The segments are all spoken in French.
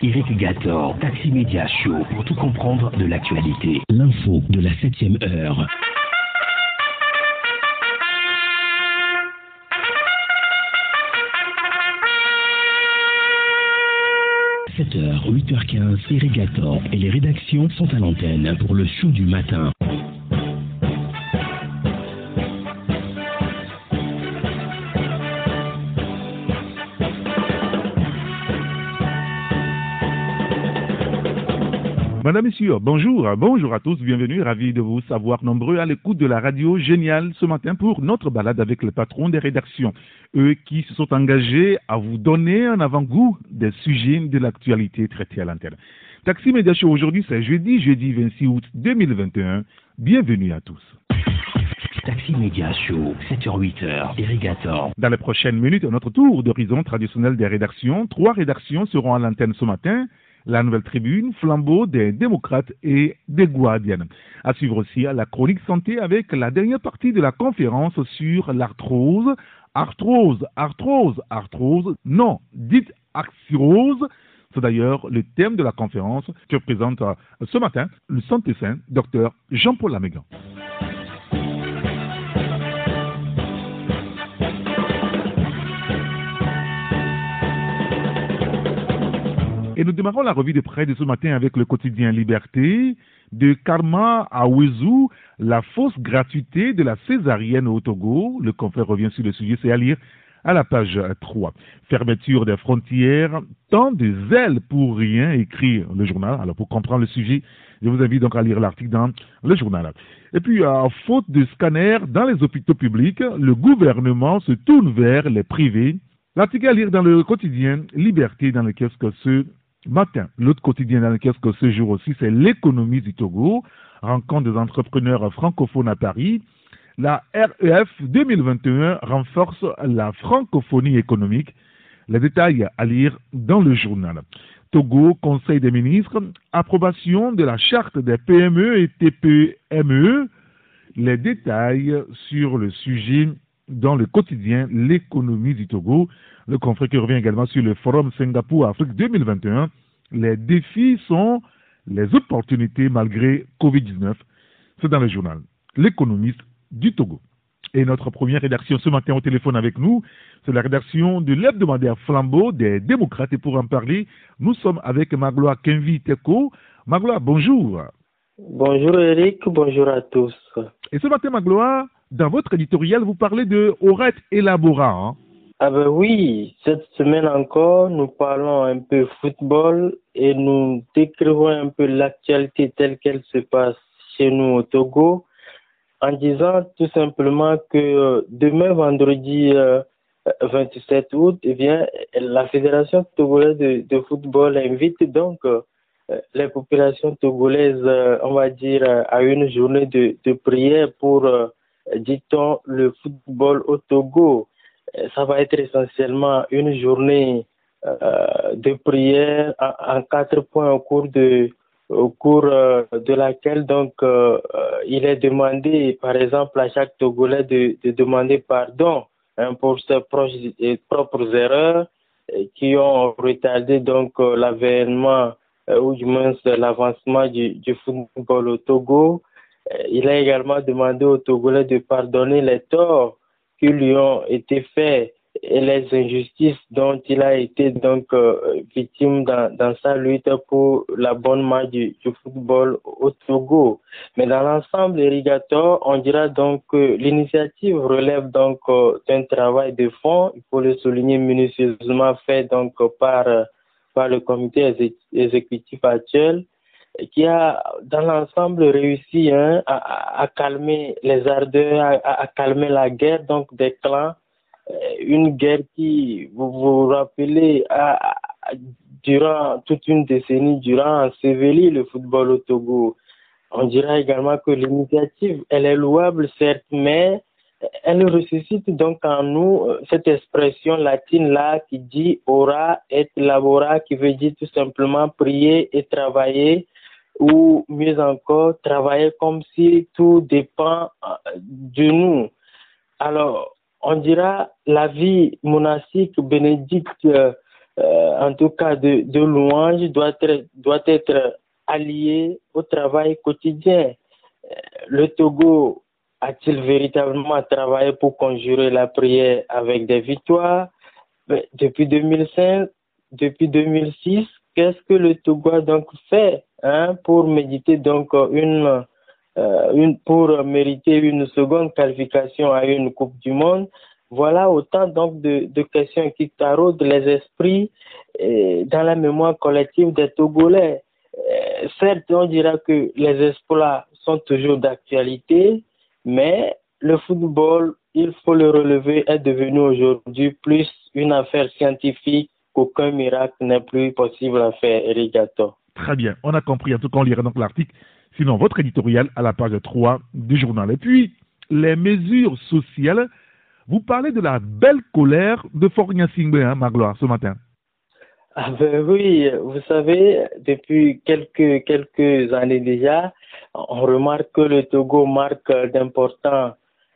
Irrigator, Taxi Media Show, pour tout comprendre de l'actualité. L'info de la 7 heure. – 7h, 8h15, Irrigator et les rédactions sont à l'antenne pour le show du matin. Madame, Messieurs, bonjour, bonjour à tous, bienvenue, ravi de vous savoir nombreux à l'écoute de la radio géniale ce matin pour notre balade avec les patrons des rédactions, eux qui se sont engagés à vous donner un avant-goût des sujets de l'actualité traités à l'antenne. Taxi Média Show aujourd'hui, c'est jeudi, jeudi 26 août 2021. Bienvenue à tous. Taxi Média Show, 7h-8h, Irrigator. Dans les prochaines minutes, notre tour d'horizon traditionnel des rédactions. Trois rédactions seront à l'antenne ce matin la Nouvelle Tribune, Flambeau des démocrates et des Guardians. À suivre aussi la chronique santé avec la dernière partie de la conférence sur l'arthrose. Arthrose, arthrose, arthrose, non, dites axirose. C'est d'ailleurs le thème de la conférence que présente euh, ce matin le santé saint, docteur Jean-Paul Lamégan. Et nous démarrons la revue de près de ce matin avec le quotidien Liberté. De Karma à Wezou, la fausse gratuité de la césarienne au Togo. Le confrère revient sur le sujet, c'est à lire à la page 3. Fermeture des frontières, tant de zèle pour rien, écrire le journal. Alors pour comprendre le sujet, je vous invite donc à lire l'article dans le journal. Et puis, à faute de scanners dans les hôpitaux publics, le gouvernement se tourne vers les privés. L'article à lire dans le quotidien Liberté dans lequel ce matin. L'autre quotidien dans lequel ce jour aussi, c'est l'économie du Togo, rencontre des entrepreneurs francophones à Paris. La REF 2021 renforce la francophonie économique. Les détails à lire dans le journal. Togo, Conseil des ministres, approbation de la charte des PME et TPME. Les détails sur le sujet dans le quotidien L'économie du Togo. Le confrère qui revient également sur le Forum Singapour-Afrique 2021. Les défis sont les opportunités malgré Covid-19. C'est dans le journal L'économiste du Togo. Et notre première rédaction ce matin au téléphone avec nous, c'est la rédaction de l'hebdomadaire Flambeau des démocrates. Et pour en parler, nous sommes avec Magloire Kenvi Teko. Magloire, bonjour. Bonjour Eric, bonjour à tous. Et ce matin, Magloire, dans votre éditorial, vous parlez de Auret Elabora. Hein? Ah ben oui, cette semaine encore, nous parlons un peu football et nous décrivons un peu l'actualité telle qu'elle se passe chez nous au Togo en disant tout simplement que euh, demain vendredi 27 euh, août, eh bien, la Fédération togolaise de, football invite donc euh, les populations togolaises, on va dire, à une journée de prière pour, dit-on, le football au Togo. Ça va être essentiellement une journée de prière en, quatre points au cours de euh, laquelle donc euh, euh, il est demandé, par exemple, à chaque Togolais de, de demander pardon hein, pour ses propres erreurs qui ont retardé donc l'avènement ou du moins l'avancement du, football au Togo. Il a également demandé aux Togolais de pardonner les torts qui lui ont été faits et les injustices dont il a été donc euh, victime dans, sa lutte pour la bonne marche du, football au Togo. Mais dans l'ensemble, Irrigator, on dira donc que l'initiative relève donc euh, d'un travail de fond, il faut le souligner minutieusement fait donc par, par le comité exécutif actuel qui a dans l'ensemble réussi hein, à, calmer les ardeurs, à, à calmer la guerre donc des clans euh, une guerre qui, vous vous rappelez, a, durant toute une décennie, durant enseveli le football au Togo. On dira également que l'initiative, elle est louable, certes, mais elle ressuscite donc en nous euh, cette expression latine-là qui dit ora et labora, qui veut dire tout simplement prier et travailler, ou mieux encore, travailler comme si tout dépend euh, de nous. Alors, on dira la vie monastique bénédicte euh, en tout cas de, louange, doit être, doit être allié au travail quotidien. Le Togo a-t-il véritablement travaillé pour conjurer la prière avec des victoires? Depuis 2005, depuis 2006, qu'est-ce que le Togo a donc fait? Hein, pour méditer donc une, euh, une, pour mériter une seconde qualification à une Coupe du Monde Voilà autant donc de, questions qui taraudent les esprits dans la mémoire collective des Togolais. Euh, certes, on dira que les exploits sont toujours d'actualité, mais le football, il faut le relever, est devenu aujourd'hui plus une affaire scientifique qu'aucun miracle n'est plus possible à faire, Eric Très bien, on a compris. En tout cas, on lira donc l'article. Sinon, votre éditorial à la page 3 du journal. Et puis, les mesures sociales. Vous parlez de la belle colère de Fornia Singbe, hein, Magloire, ce matin. Ah ben oui, vous savez, depuis quelques, quelques années déjà, on remarque que le Togo marque d'importants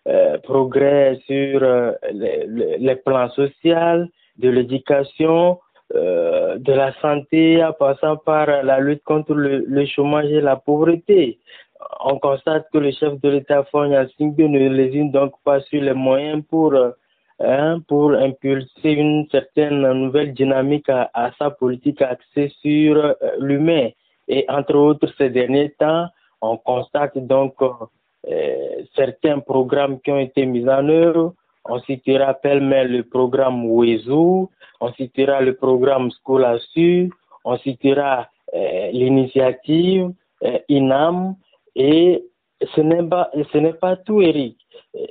euh, progrès sur euh, les, les, plans sociaux, de l'éducation, euh, de la santé, en passant par la lutte contre le, chômage et la pauvreté. On constate que le chef de l'État, Fonya Singbe, ne lésine donc pas sur les moyens pour, hein, pour impulser une certaine nouvelle dynamique à, à sa politique axée sur euh, l'humain. Et entre autres, ces derniers temps, on constate donc euh, certains programmes qui ont été mis en œuvre. On citera pêle-mêle le programme WEZU, on citera le programme Scolasu, on citera euh, l'initiative euh, INAM et ce n'est pas, tout, Eric.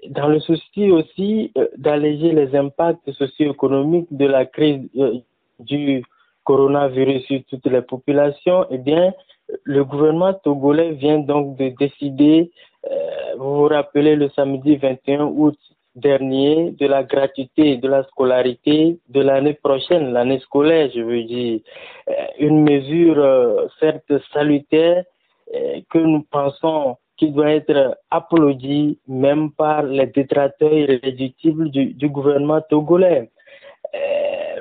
Dans le souci aussi euh, d'alléger les impacts socio-économiques de la crise euh, du coronavirus sur toutes les populations, eh bien, le gouvernement togolais vient donc de décider, euh, vous vous rappelez, le samedi 21 août dernier, de la gratuité de la scolarité de l'année prochaine, l'année scolaire, je veux dire. Euh, une mesure euh, certes salutaire euh, que nous pensons qui doit être applaudie même par les détracteurs irréductibles du, du gouvernement togolais.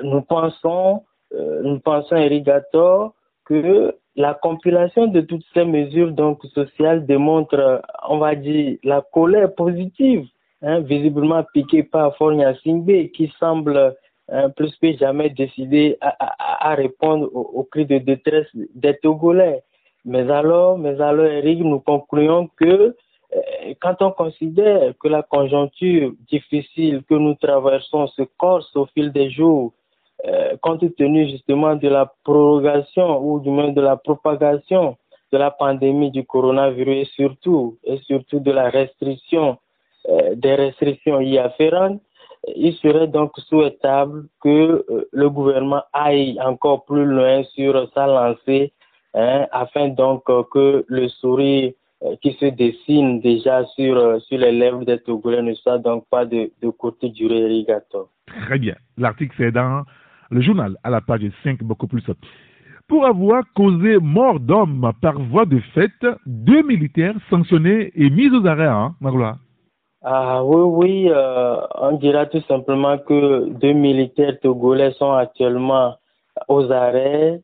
Nous pensons, nous pensons, Erigator, que la compilation de toutes ces mesures donc sociales démontre, on va dire, la colère positive, hein, visiblement piquée par Fornia Singbe, qui semble hein, plus que jamais décidé à, répondre aux, cris de détresse des Togolais. Mais alors, mais alors, Eric, nous concluons que euh, quand on considère que la conjoncture difficile que nous traversons se corse au fil des jours, euh, compte tenu justement de la prorogation ou du moins de la propagation de la pandémie du coronavirus et surtout, et surtout de la restriction, des restrictions y afférentes, il serait donc souhaitable que euh, le gouvernement aille encore plus loin sur sa lancée hein, afin donc que le sourire qui se dessine déjà sur, sur les lèvres des Togolais ne soit donc pas de, de courte durée irrigatoire. Très bien. L'article c'est dans le journal à la page 5, beaucoup plus. Pour avoir causé mort d'homme par voie de fait, deux militaires sanctionnés et mis aux arrêts, hein, ah oui, oui, euh, on dira tout simplement que deux militaires togolais sont actuellement aux arrêts,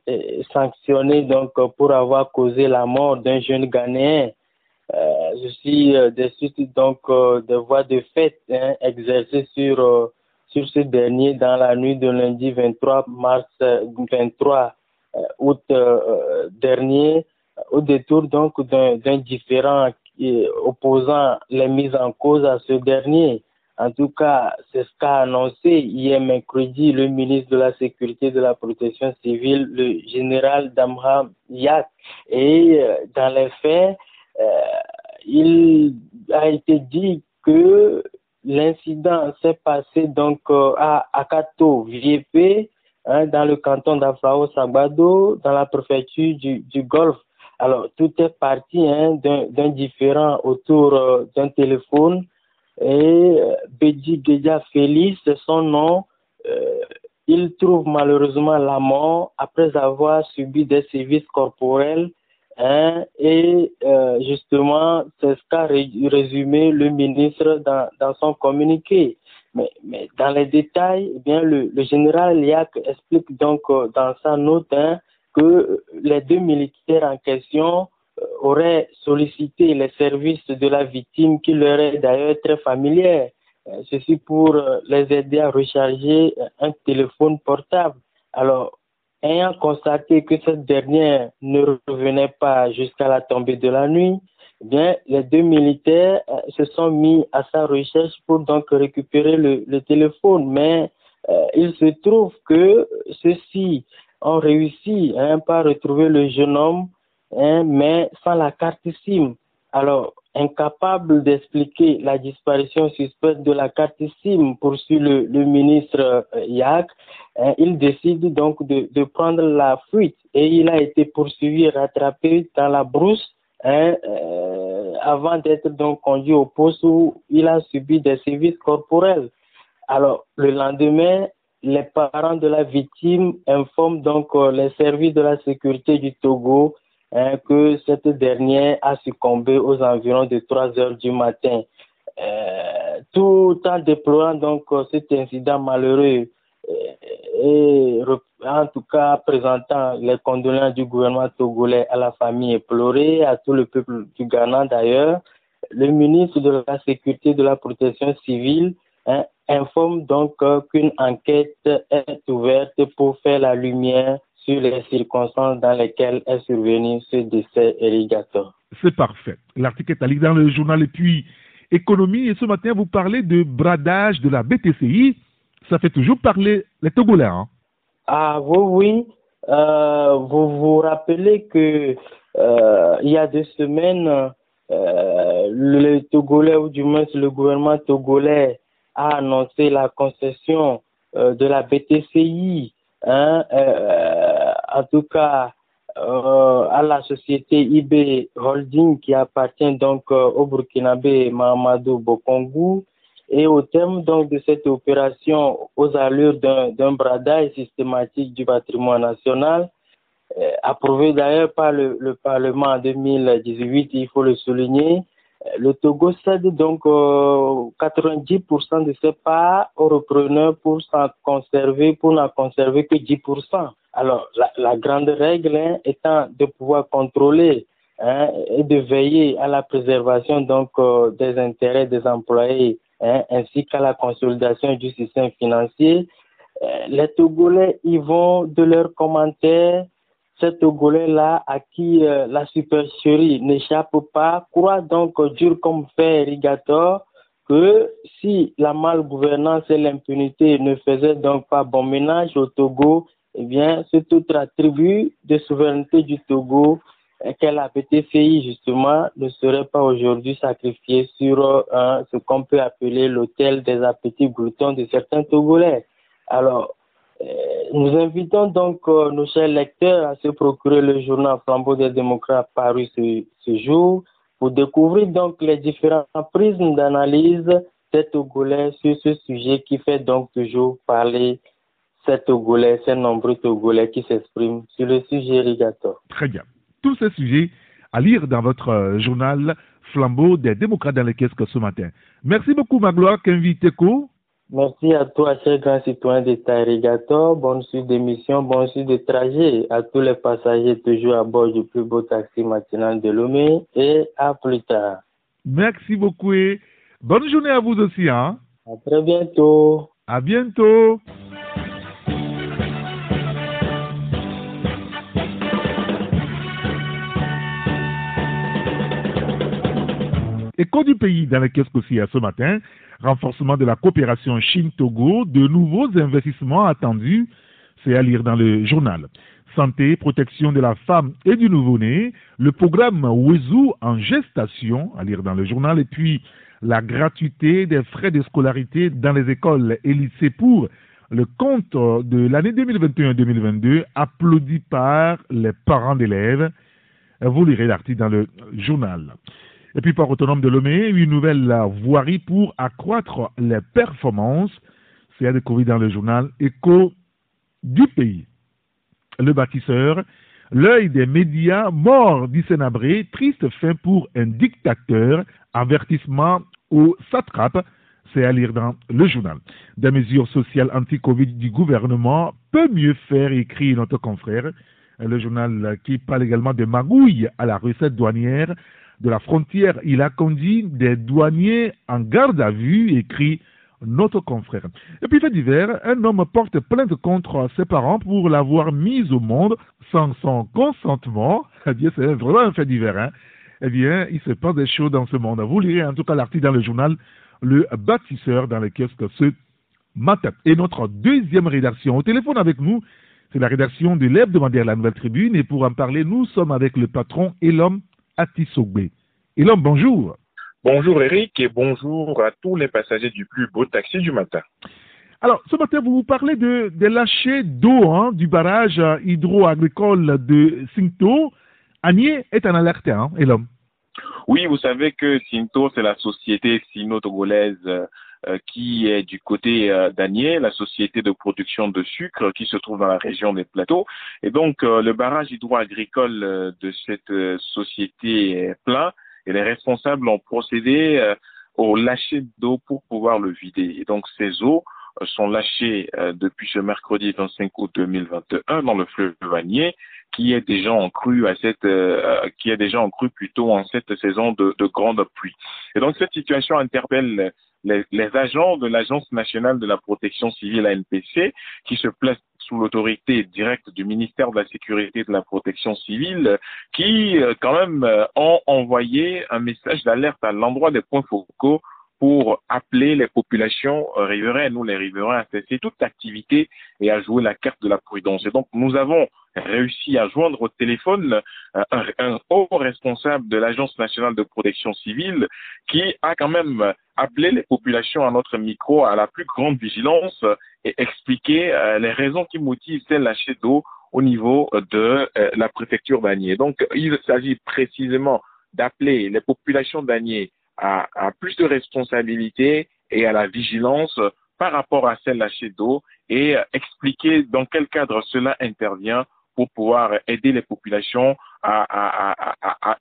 sanctionnés donc pour avoir causé la mort d'un jeune Ghanéen. Euh, je suis euh, des donc euh, de voies de fait hein, exercées sur sur ce dernier dans la nuit de lundi 23 mars 23 août dernier au détour donc d'un différent opposant les mises en cause à ce dernier. En tout cas, c'est ce qu'a annoncé hier mercredi le ministre de la Sécurité et de la Protection civile, le général Damra Yak. Et dans les faits, euh, il a été dit que l'incident s'est passé donc euh, à Akato, Viépé, hein, dans le canton d'Afrao Sabado, dans la préfecture du Golfe. Alors, tout est parti hein, d'un différent autour euh, d'un téléphone. Et euh, Bedji Geja Félix, c'est son nom. Euh, il trouve malheureusement la mort après avoir subi des services corporels. Hein, et justement, c'est ce qu'a résumé le ministre dans, son communiqué. Mais, dans les détails, eh bien, le, général Liak explique donc dans sa note hein, que les deux militaires en question euh, auraient sollicité les services de la victime qui leur est d'ailleurs très familière. Euh, ceci pour les aider à recharger un téléphone portable. Alors, ayant constaté que cette dernière ne revenait pas jusqu'à la tombée de la nuit, eh bien, les deux militaires euh, se sont mis à sa recherche pour donc récupérer le, téléphone. Mais euh, il se trouve que ceux-ci ont réussi hein, par retrouver le jeune homme, hein, mais sans la carte SIM. Alors, incapable d'expliquer la disparition suspecte de la carte SIM, poursuit le, ministre euh, Yak, hein, il décide donc de, de prendre la fuite et il a été poursuivi, rattrapé dans la brousse hein, euh, avant d'être donc conduit au poste où il a subi des services corporels. Alors, le lendemain, les parents de la victime informent donc euh, les services de la sécurité du Togo hein, que cette dernière a succombé aux environs de 3 heures du matin. Euh, tout en déplorant donc euh, cet incident malheureux et en tout cas présentant les condoléances du gouvernement togolais à la famille éplorée, à tout le peuple du Ghana d'ailleurs, le ministre de la Sécurité et de la Protection civile hein, informe donc qu'une enquête est ouverte pour faire la lumière sur les circonstances dans lesquelles est survenu ce décès irrigateur. C'est parfait. L'article est à lire dans le journal et puis économie. Et ce matin, vous parlez de bradage de la BTCI. Ça fait toujours parler les Togolais. Hein? Ah oui, oui. Euh, vous vous rappelez que euh, il y a deux semaines, euh, le Togolais, ou du moins le gouvernement togolais, a annoncé la concession euh, de la BTCI, hein, euh, en tout cas euh, à la société IB Holding qui appartient donc au Burkinabé Mahamadou Bokongu. Et au terme donc de cette opération aux allures d'un bradage systématique du patrimoine national, approuvé d'ailleurs par le, le Parlement en 2018, il faut le souligner, le Togo cède donc euh, 90% de ses parts aux repreneurs pour conserver, pour n'en conserver que 10%. Alors, la, la grande règle hein, étant de pouvoir contrôler hein, et de veiller à la préservation donc euh, des intérêts des employés hein, ainsi qu'à la consolidation du système financier. Euh, les Togolais y vont de leurs commentaires. Ces Togolais-là, à qui euh, la supercherie n'échappe pas, croient donc dur comme fer irrigateur que si la malgouvernance et l'impunité ne faisaient donc pas bon ménage au Togo, eh bien, cette autre attribut de souveraineté du Togo euh, qu'est la BTCI, justement, ne serait pas aujourd'hui sacrifié sur euh, ce qu'on peut appeler l'hôtel des appétits gloutons de certains Togolais. Alors, nous invitons donc euh, nos chers lecteurs à se procurer le journal Flambeau des démocrates paru ce, ce jour pour découvrir donc les différents prismes d'analyse des Togolais sur ce sujet qui fait donc toujours parler ces Togolais, ces nombreux Togolais qui s'expriment sur le sujet irrigateur. Très bien. Tous ces sujets à lire dans votre euh, journal Flambeau des démocrates dans les caisses que ce matin. Merci beaucoup, Magloire, Kenviteko. Merci à toi, cher grand citoyen d'État irrigateur. Bonne suite d'émission, bonne suite de trajet à tous les passagers toujours à bord du plus beau taxi matinal de Lomé et à plus tard. Merci beaucoup et bonne journée à vous aussi. Hein? À très bientôt. À bientôt. Écho du pays dans les kiosques aussi ce matin, renforcement de la coopération Chine-Togo, de nouveaux investissements attendus, c'est à lire dans le journal. Santé, protection de la femme et du nouveau-né, le programme Wezu en gestation, à lire dans le journal, et puis la gratuité des frais de scolarité dans les écoles et lycées pour le compte de l'année 2021-2022, applaudi par les parents d'élèves. Vous lirez l'article dans le journal. Et puis, port autonome de Lomé, une nouvelle voirie pour accroître les performances. C'est à découvrir dans le journal Écho du pays. Le bâtisseur, l'œil des médias mort d'Issenabré, triste fin pour un dictateur, avertissement au satrape. C'est à lire dans le journal. Des mesures sociales anti-Covid du gouvernement peut mieux faire, écrit notre confrère. Le journal qui parle également de magouilles à la recette douanière de la frontière. Il a conduit des douaniers en garde à vue, écrit notre confrère. Et puis, fait divers, un homme porte plainte contre ses parents pour l'avoir mise au monde sans son consentement. Eh bien, c'est vraiment un fait divers. Hein? Eh bien, il se passe des choses dans ce monde. Vous lirez en tout cas l'article dans le journal Le bâtisseur dans le kiosque ce matin. Et notre deuxième rédaction au téléphone avec nous, c'est la rédaction de l'hebdomadaire La Nouvelle Tribune. Et pour en parler, nous sommes avec le patron Elom Atisogbe. Elom, bonjour. Bonjour Eric et bonjour à tous les passagers du plus beau taxi du matin. Alors, ce matin, vous vous parlez de, de lâcher d'eau hein, du barrage hydro-agricole de Sinto. Agnier est en alerte, hein, et l'homme. Oui, vous savez que Sinto, c'est la société sino-togolaise euh, qui est du côté euh, d'Agnier, la société de production de sucre qui se trouve dans la région des plateaux. Et donc, euh, le barrage hydro-agricole euh, de cette euh, société est plein et les responsables ont procédé euh, au lâcher d'eau pour pouvoir le vider. Et donc ces eaux euh, sont lâchées euh, depuis ce mercredi 25 août 2021 dans le fleuve Vanier, qui est déjà en crue à cette, euh, qui est déjà en crue plutôt en cette saison de, de grande pluie. Et donc cette situation interpelle les, agents de l'Agence nationale de la protection civile ANPC qui se placent sous l'autorité directe du ministère de la Sécurité et de la Protection civile, qui euh, quand même euh, ont envoyé un message d'alerte à l'endroit des points focaux pour appeler les populations euh, riveraines, nous les riverains, à cesser toute activité et à jouer la carte de la prudence. Et donc nous avons réussi à joindre au téléphone un, un haut responsable de l'Agence nationale de protection civile qui a quand même appelé les populations à notre micro à la plus grande vigilance et expliquer euh, les raisons qui motivent ces lâchers d'eau au niveau de euh, la préfecture d'Agnier. Donc, il s'agit précisément d'appeler les populations d'Agnier à, plus de responsabilité et à la vigilance par rapport à ces lâchers d'eau et euh, expliquer dans quel cadre cela intervient pour pouvoir aider les populations à,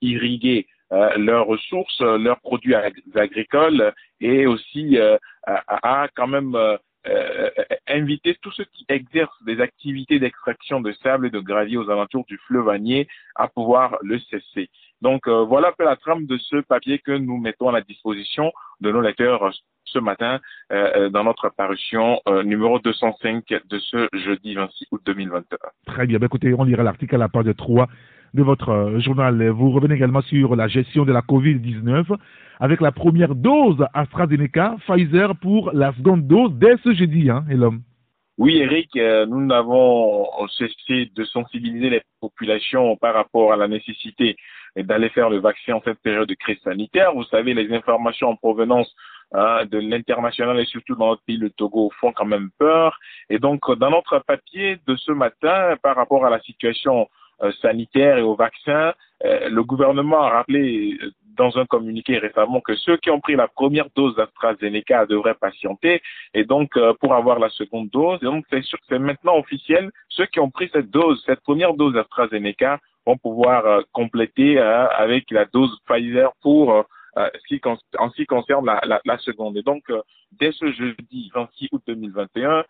irriguer euh, leurs ressources, leurs produits agricoles et aussi euh, à, quand même inviter tous ceux qui exercent des activités d'extraction de sable et de gravier aux alentours du fleuve Agnier à pouvoir le cesser. Donc voilà un peu la trame de ce papier que nous mettons à la disposition de nos lecteurs ce matin euh, dans notre parution euh, numéro 205 de ce jeudi 26 août 2021. Très bien. Ben, écoutez, on lira l'article à la page 3 de votre euh, journal. Vous revenez également sur la gestion de la COVID-19 avec la première dose AstraZeneca, Pfizer pour la seconde dose dès ce jeudi, hein, et l'homme. Oui, Eric, euh, nous avons cessé de sensibiliser les populations par rapport à la nécessité d'aller faire le vaccin en cette période de crise sanitaire. Vous savez, les informations en provenance hein, de l'international et surtout dans notre pays, le Togo, font quand même peur. Et donc, dans notre papier de ce matin, par rapport à la situation euh, sanitaire et au vaccin, euh, le gouvernement a rappelé dans un communiqué récemment que ceux qui ont pris la première dose d'AstraZeneca devraient patienter et donc euh, pour avoir la seconde dose. Et donc c'est sûr que c'est maintenant officiel. Ceux qui ont pris cette dose, cette première dose d'AstraZeneca vont pouvoir euh, compléter euh, avec la dose Pfizer pour qui, en ce qui concerne la, la, la seconde. Et donc, dès ce jeudi 26 août 2021,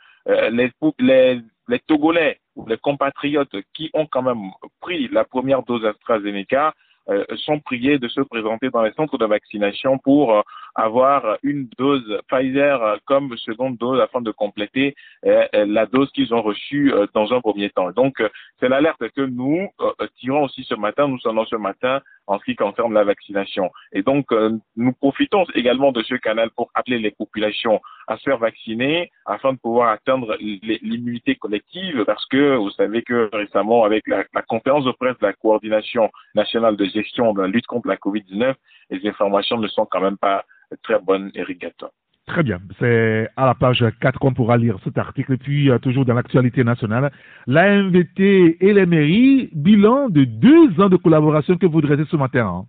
les, les, les Togolais ou les compatriotes qui ont quand même pris la première dose AstraZeneca euh, sont priés de se présenter dans les centres de vaccination pour euh, avoir une dose Pfizer comme seconde dose afin de compléter euh, la dose qu'ils ont reçue dans un premier temps. Donc, c'est l'alerte que nous tirons aussi ce matin, nous sommes ce matin en ce qui concerne la vaccination. Et donc, nous profitons également de ce canal pour appeler les populations à se faire vacciner afin de pouvoir atteindre l'immunité collective parce que vous savez que récemment, avec la, conférence de presse de la coordination nationale de gestion de la lutte contre la COVID-19, les informations ne sont quand même pas très bonnes, Eric Gatton. Très bien. C'est à la page 4 qu'on pourra lire cet article. Et puis, euh, toujours dans l'actualité nationale, la MVT et les mairies, bilan de deux ans de collaboration que vous dressez ce matin. Hein.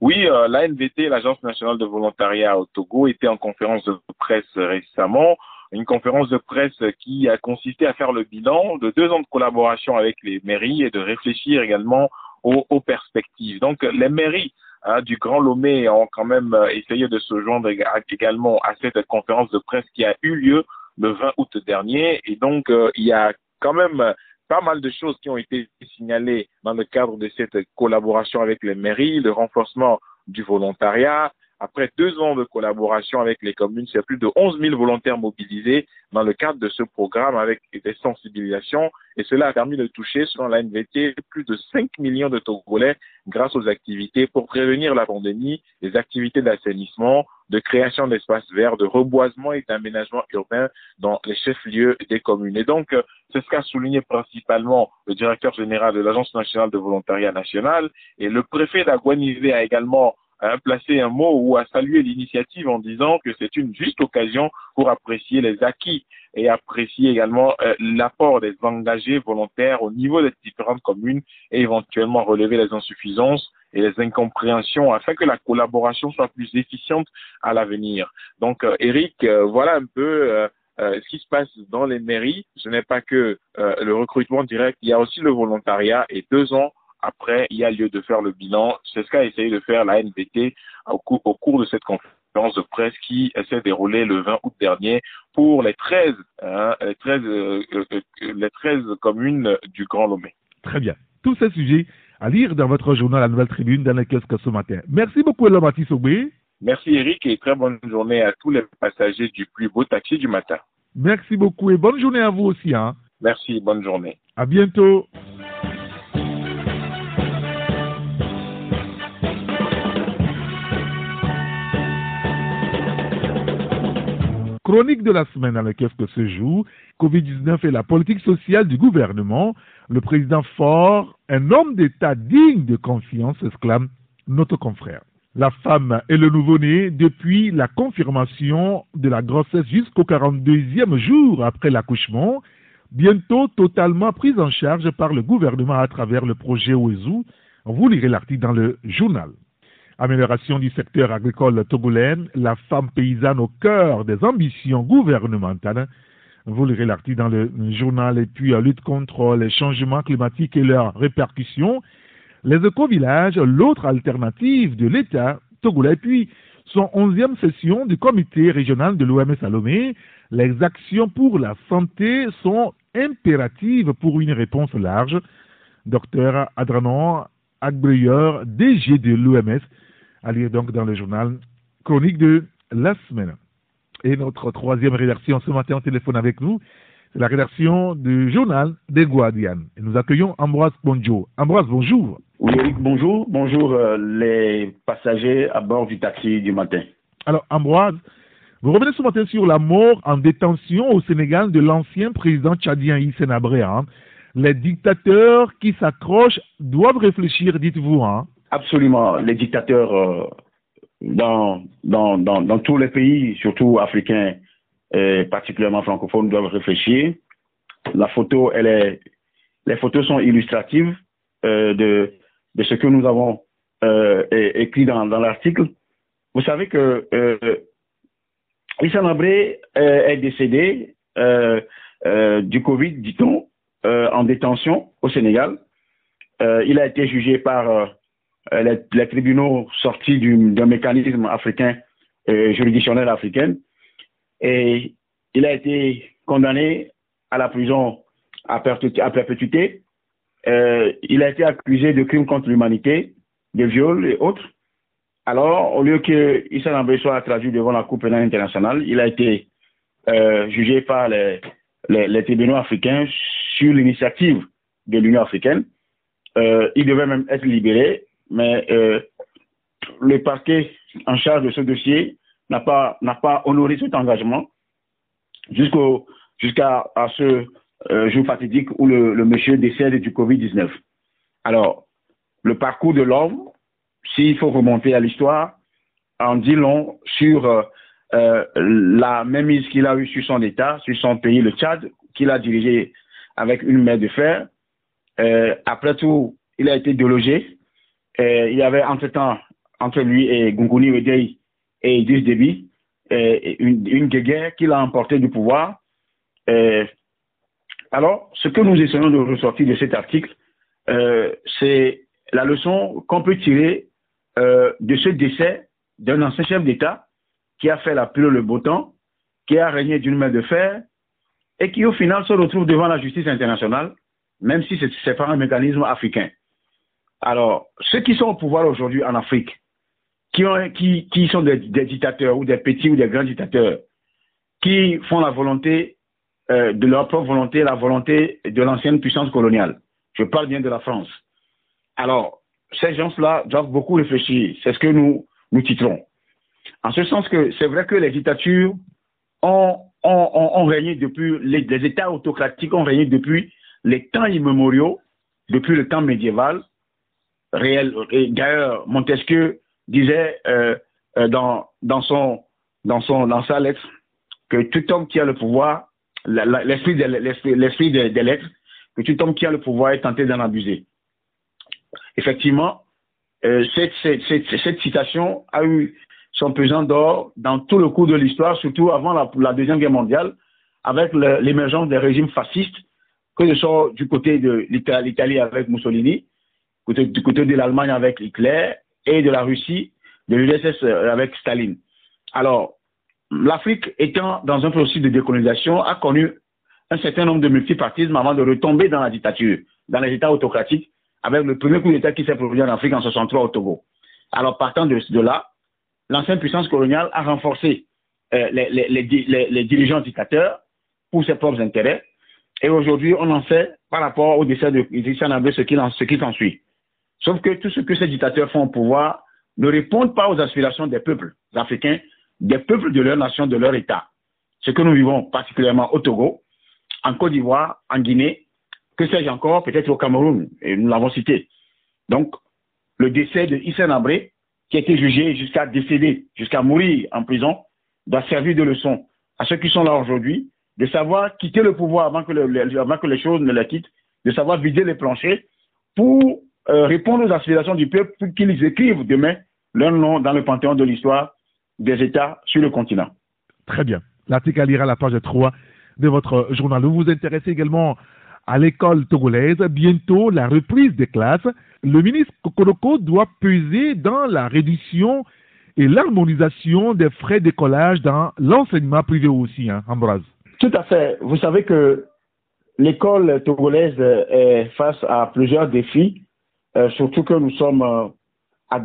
Oui, euh, la NVT, l'Agence nationale de volontariat au Togo, était en conférence de presse récemment. Une conférence de presse qui a consisté à faire le bilan de deux ans de collaboration avec les mairies et de réfléchir également aux perspectives. Donc, les mairies hein, du Grand Lomé ont quand même essayé de se joindre également à cette conférence de presse qui a eu lieu le 20 août dernier. Et donc, il y a quand même pas mal de choses qui ont été signalées dans le cadre de cette collaboration avec les mairies, le renforcement du volontariat. Après deux ans de collaboration avec les communes, c'est plus de 11 000 volontaires mobilisés dans le cadre de ce programme avec des sensibilisations et cela a permis de toucher, selon la NVT, plus de 5 millions de Togolais grâce aux activités pour prévenir la pandémie, les activités d'assainissement, de création d'espaces verts, de reboisement et d'aménagement urbain dans les chefs-lieux des communes. Et donc, c'est ce qu'a souligné principalement le directeur général de l'Agence nationale de volontariat national et le préfet d'Aguanizé a également à placer un mot ou à saluer l'initiative en disant que c'est une juste occasion pour apprécier les acquis et apprécier également euh, l'apport des engagés volontaires au niveau des différentes communes et éventuellement relever les insuffisances et les incompréhensions afin que la collaboration soit plus efficiente à l'avenir. Donc, euh, Eric, euh, voilà un peu ce qui se passe dans les mairies. Ce n'est pas que le recrutement direct, il y a aussi le volontariat et deux ans après, il y a lieu de faire le bilan. C'est ce qu'a essayé de faire la NBT au cours, de cette conférence de presse qui s'est déroulée le 20 août dernier pour les 13, hein, les 13, euh, euh, euh, les 13 communes du Grand Lomé. Très bien. Tous ces sujets à lire dans votre journal La Nouvelle Tribune dans les kiosques ce matin. Merci beaucoup, Elamati Sobé. Merci, Eric, et très bonne journée à tous les passagers du plus beau taxi du matin. Merci beaucoup et bonne journée à vous aussi. Hein. Merci, bonne journée. À bientôt. Chronique de la semaine dans laquelle que se joue Covid-19 et la politique sociale du gouvernement. Le président fort, un homme d'État digne de confiance, exclame notre confrère. La femme et le nouveau-né, depuis la confirmation de la grossesse jusqu'au 42e jour après l'accouchement, bientôt totalement prise en charge par le gouvernement à travers le projet OESU. Vous lirez l'article dans le journal. Amélioration du secteur agricole togolais, la femme paysanne au cœur des ambitions gouvernementales. Vous lirez l'article dans le journal et puis euh, lutte contre les changements climatiques et leurs répercussions. Les éco-villages, l'autre alternative de l'État togolais. Et puis, son onzième session du comité régional de l'OMS à Lomé. Les actions pour la santé sont impératives pour une réponse large. Docteur Adranon Agbreur, DG de l'OMS, à lire donc dans le journal Chronique de la semaine. Et notre troisième rédaction ce matin au téléphone avec nous, c'est la rédaction du journal des Guardian. Et nous accueillons Ambroise Bonjour. Ambroise, bonjour. Oui, Eric, bonjour. Bonjour euh, les passagers à bord du taxi du matin. Alors, Ambroise, vous revenez ce matin sur la mort en détention au Sénégal de l'ancien président tchadien Hissène Abré. Hein. Les dictateurs qui s'accrochent doivent réfléchir, dites-vous. Hein. Absolument. Les dictateurs euh, dans, dans, dans, dans, tous les pays, surtout africains et particulièrement francophones, doivent réfléchir. La photo, elle est, les photos sont illustratives euh, de, de ce que nous avons euh, écrit dans, dans l'article. Vous savez que euh, Issa Nabré est décédé du Covid, dit-on, en détention au Sénégal. il a été jugé par euh, les, tribunaux sortis d'un mécanisme africain, euh, juridictionnel africain. Et il a été condamné à la prison à, perpétuité. Euh, il a été accusé de crimes contre l'humanité, de viols et autres. Alors, au lieu que Issa soit traduit devant la Cour pénale internationale, il a été jugé par les, tribunaux africains sur l'initiative de l'Union africaine. il devait même être libéré mais euh, le parquet en charge de ce dossier n'a pas, n'a pas honoré cet engagement jusqu'au, jusqu'à à ce euh, jour fatidique où le, le monsieur décède du Covid-19. Alors, le parcours de l'homme, s'il faut remonter à l'histoire, en dit long sur euh, euh la mise qu'il a eue sur son État, sur son pays, le Tchad, qu'il a dirigé avec une main de fer. Euh, après tout, il a été délogé il y avait entre-temps, entre lui et Gunguni Wedei et Idriss Déby, une, une guerre qu'il a emporté du pouvoir. alors, ce que nous essayons de ressortir de cet article, euh, c'est la leçon qu'on peut tirer euh, de ce décès d'un ancien chef d'État qui a fait la pluie le beau temps, qui a régné d'une main de fer et qui au final se retrouve devant la justice internationale, même si c'est pas un mécanisme africain. Alors, ceux qui sont au pouvoir aujourd'hui en Afrique, qui, ont, qui, qui sont des, dictateurs ou des petits ou des grands dictateurs, qui font la volonté euh, de leur propre volonté, la volonté de l'ancienne puissance coloniale. Je parle bien de la France. Alors, ces gens-là doivent beaucoup réfléchir. C'est ce que nous, nous titrons. En ce sens que c'est vrai que les dictatures ont, ont, ont, régné depuis, les, les, États autocratiques ont régné depuis les temps immémoriaux, depuis le temps médiéval. Réel, d'ailleurs, Montesquieu disait euh, euh, dans, dans, son, dans, son, dans sa lettre que tout homme qui a le pouvoir, l'esprit de, l'esprit des, des lettres, que tout homme qui a le pouvoir est tenté d'en abuser. Effectivement, euh, cette, cette, cette, citation a eu son pesant d'or dans tout le cours de l'histoire, surtout avant la, la, Deuxième Guerre mondiale, avec l'émergence des régimes fascistes, que ce soit du côté de l'Italie avec Mussolini, du côté de l'Allemagne avec Hitler et de la Russie, de l'URSS euh, avec Staline. Alors, l'Afrique étant dans un processus de décolonisation a connu un certain nombre de multipartismes avant de retomber dans la dictature, dans les États autocratiques, avec le premier coup d'État qui s'est produit en Afrique en 63 au Togo. Alors, partant de, là, l'ancienne puissance coloniale a renforcé euh, les, dirigeants dictateurs pour ses propres intérêts. Et aujourd'hui, on en sait par rapport au décès de Idrissa ce qui, qui s'ensuit. Sauf que tout ce que ces dictateurs font au pouvoir ne répondent pas aux aspirations des peuples africains, des peuples de leur nation, de leur État. Ce que nous vivons particulièrement au Togo, en Côte d'Ivoire, en Guinée, que sais-je encore, peut-être au Cameroun, et nous l'avons cité. Donc, le décès de Issa Nabré, qui a été jugé jusqu'à décéder, jusqu'à mourir en prison, doit servir de leçon à ceux qui sont là aujourd'hui, de savoir quitter le pouvoir avant que, les choses ne les quittent, de savoir vider les planchers pour euh, répondre aux aspirations du peuple pour qu'ils écrivent demain leur nom dans le panthéon de l'histoire des États sur le continent. Très bien. L'article à lire à la page 3 de votre journal. Vous vous intéressez également à l'école togolaise. Bientôt, la reprise des classes. Le ministre Kokoroko doit peser dans la réduction et l'harmonisation des frais d'écolage dans l'enseignement privé aussi, hein, Ambroise. Tout à fait. Vous savez que l'école togolaise est face à plusieurs défis, euh, surtout que nous sommes, euh,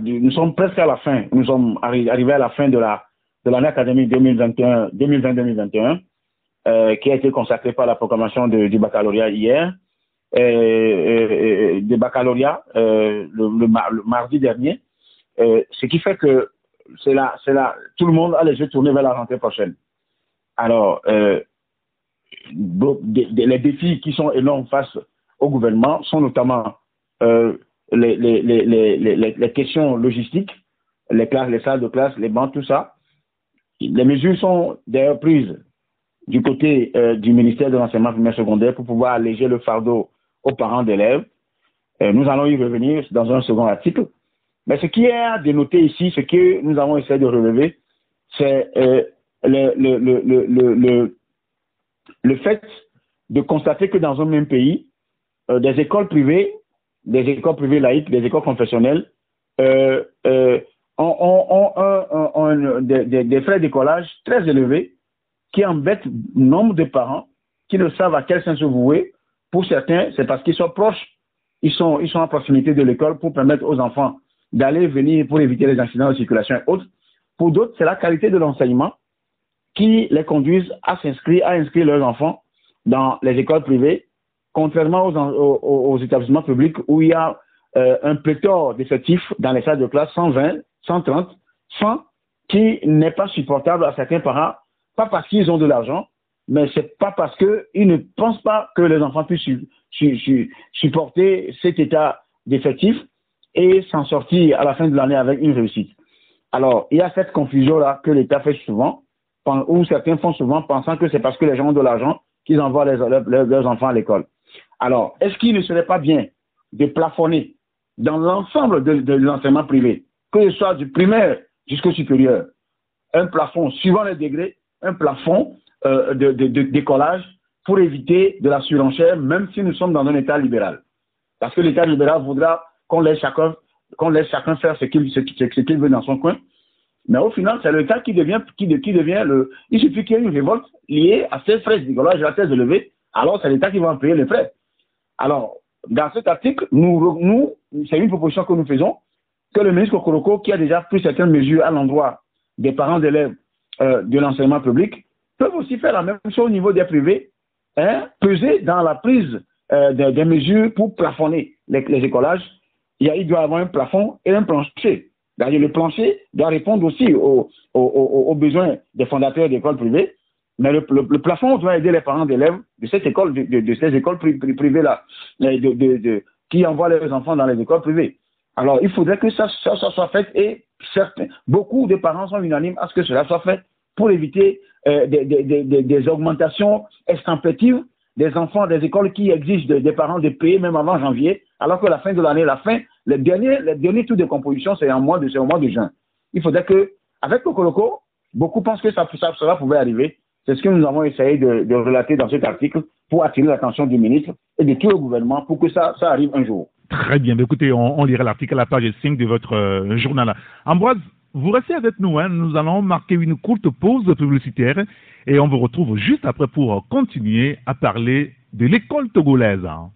nous sommes presque à la fin. Nous sommes arrivés à la fin de la de l'année académique 2021-2020-2021. Euh, qui a été consacré par la proclamation du baccalauréat hier, du baccalauréat le, mardi dernier, ce qui fait que c'est là, c'est là, tout le monde a les yeux tournés vers la rentrée prochaine. Alors, les défis qui sont énormes face au gouvernement sont notamment les, les, les, les, questions logistiques, les classes, les salles de classe, les bancs, tout ça. Les mesures sont d'ailleurs prises du côté euh, du ministère de l'enseignement primaire secondaire pour pouvoir alléger le fardeau aux parents d'élèves. Euh, nous allons y revenir dans un second article. Mais ce qui est à dénoter ici, ce que nous avons essayé de relever, c'est euh, le, le, le, le, fait de constater que dans un même pays, euh, des écoles privées, des écoles privées laïques, des écoles confessionnelles, euh, euh, ont, des, des, des frais d'écolage très élevés qui embête nombre de parents qui ne savent à quel sens se vouer. Pour certains, c'est parce qu'ils sont proches, ils sont, ils sont à proximité de l'école pour permettre aux enfants d'aller venir pour éviter les accidents de circulation et autres. Pour d'autres, c'est la qualité de l'enseignement qui les conduisent à s'inscrire, à inscrire leurs enfants dans les écoles privées, contrairement aux, établissements publics où il y a euh, un pléthore d'effectifs dans les salles de classe, 120, 130, 100, qui n'est pas supportable à certains parents pas parce qu'ils ont de l'argent, mais c'est pas parce qu'ils ne pensent pas que les enfants puissent su, su, su, supporter cet état d'effectif et s'en sortir à la fin de l'année avec une réussite. Alors, il y a cette confusion-là que l'État fait souvent, ou certains font souvent, pensant que c'est parce que les gens ont de l'argent qu'ils envoient leurs enfants à l'école. Alors, est-ce qu'il ne serait pas bien de plafonner dans l'ensemble de, l'enseignement privé, que ce soit du primaire jusqu'au supérieur, un plafond suivant les degrés un plafond euh, de, décollage pour éviter de la surenchère, même si nous sommes dans un État libéral? Parce que l'État libéral voudra qu'on laisse chacun faire ce qu'il veut dans son coin. Mais au final, c'est l'État qui devient, le. Il suffit qu'il y ait une révolte liée à ces frais de la thèse élevée, alors c'est l'État qui va en payer les frais. Alors, dans cet article, nous, c'est une proposition que nous faisons, que le ministre Kokoroko, qui a déjà pris certaines mesures à l'endroit des parents d'élèves euh, de l'enseignement public, peuvent aussi faire la même chose au niveau des privés, hein, peser dans la prise euh, des, mesures pour plafonner les, écolages. Il, doit y avoir un plafond et un plancher. Le plancher doit répondre aussi aux, besoins des fondateurs d'écoles privées, mais le, plafond doit aider les parents d'élèves de cette école, de, ces écoles privées-là, qui envoient leurs enfants dans les écoles privées. Alors, il faudrait que ça, soit fait et certains, beaucoup de parents sont unanimes à ce que cela soit fait pour éviter euh, des, augmentations extempétives des enfants des écoles qui exigent des parents de payer même avant janvier, alors que la fin de l'année, la fin, le dernier, le dernier tour de composition, c'est mois de, au mois de juin. Il faudrait que, avec le Coloco, beaucoup pensent que ça, ça, cela pouvait arriver. C'est ce que nous avons essayé de, relater dans cet article pour attirer l'attention du ministre et de tout le gouvernement pour que ça, ça arrive un jour. Très bien. Écoutez, on, on lira l'article à la page 5 de votre euh, journal. Ambroise, vous restez avec nous. Hein. Nous allons marquer une courte pause publicitaire et on vous retrouve juste après pour continuer à parler de l'école togolaise. Hein.